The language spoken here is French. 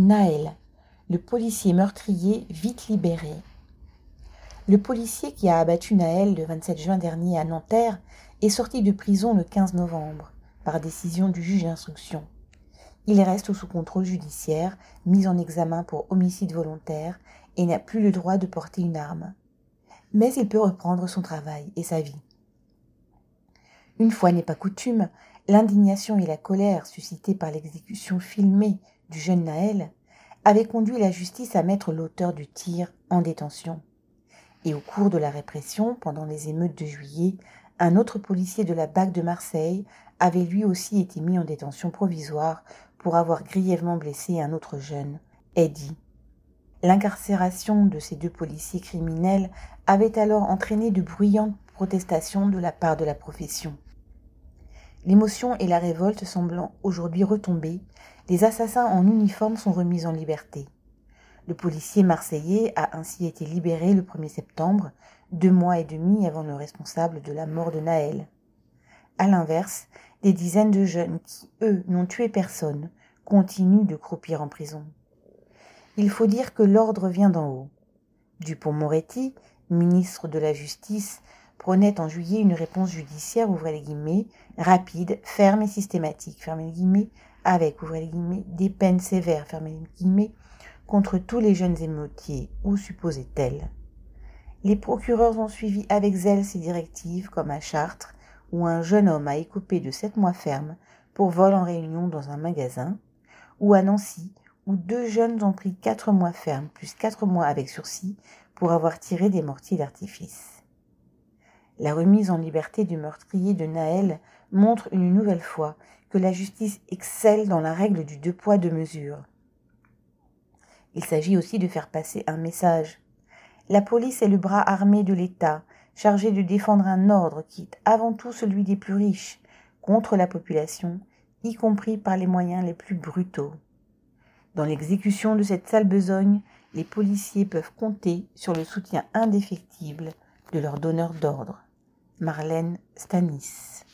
Naël, le policier meurtrier vite libéré. Le policier qui a abattu Naël le 27 juin dernier à Nanterre est sorti de prison le 15 novembre, par décision du juge d'instruction. Il reste sous contrôle judiciaire, mis en examen pour homicide volontaire et n'a plus le droit de porter une arme. Mais il peut reprendre son travail et sa vie. Une fois n'est pas coutume, l'indignation et la colère suscitées par l'exécution filmée du jeune Naël avaient conduit la justice à mettre l'auteur du tir en détention. Et au cours de la répression, pendant les émeutes de juillet, un autre policier de la BAC de Marseille avait lui aussi été mis en détention provisoire pour avoir grièvement blessé un autre jeune, Eddie. L'incarcération de ces deux policiers criminels avait alors entraîné de bruyantes protestations de la part de la profession. L'émotion et la révolte semblant aujourd'hui retomber, les assassins en uniforme sont remis en liberté. Le policier marseillais a ainsi été libéré le 1er septembre, deux mois et demi avant le responsable de la mort de Naël. À l'inverse, des dizaines de jeunes qui, eux, n'ont tué personne, continuent de croupir en prison. Il faut dire que l'ordre vient d'en haut. Dupont-Moretti, ministre de la Justice, prenait en juillet une réponse judiciaire, ouvrez les guillemets, rapide, ferme et systématique, fermez les guillemets, avec, ouvrez les guillemets, des peines sévères, fermez les guillemets, contre tous les jeunes émeutiers, ou supposés tels. Les procureurs ont suivi avec zèle ces directives, comme à Chartres, où un jeune homme a écopé de sept mois ferme pour vol en réunion dans un magasin, ou à Nancy, où deux jeunes ont pris quatre mois ferme plus quatre mois avec sursis pour avoir tiré des mortiers d'artifice. La remise en liberté du meurtrier de Naël montre une nouvelle fois que la justice excelle dans la règle du deux poids deux mesures. Il s'agit aussi de faire passer un message. La police est le bras armé de l'État, chargé de défendre un ordre qui est avant tout celui des plus riches, contre la population, y compris par les moyens les plus brutaux. Dans l'exécution de cette sale besogne, les policiers peuvent compter sur le soutien indéfectible de leurs donneurs d'ordre. Marlène Stanis.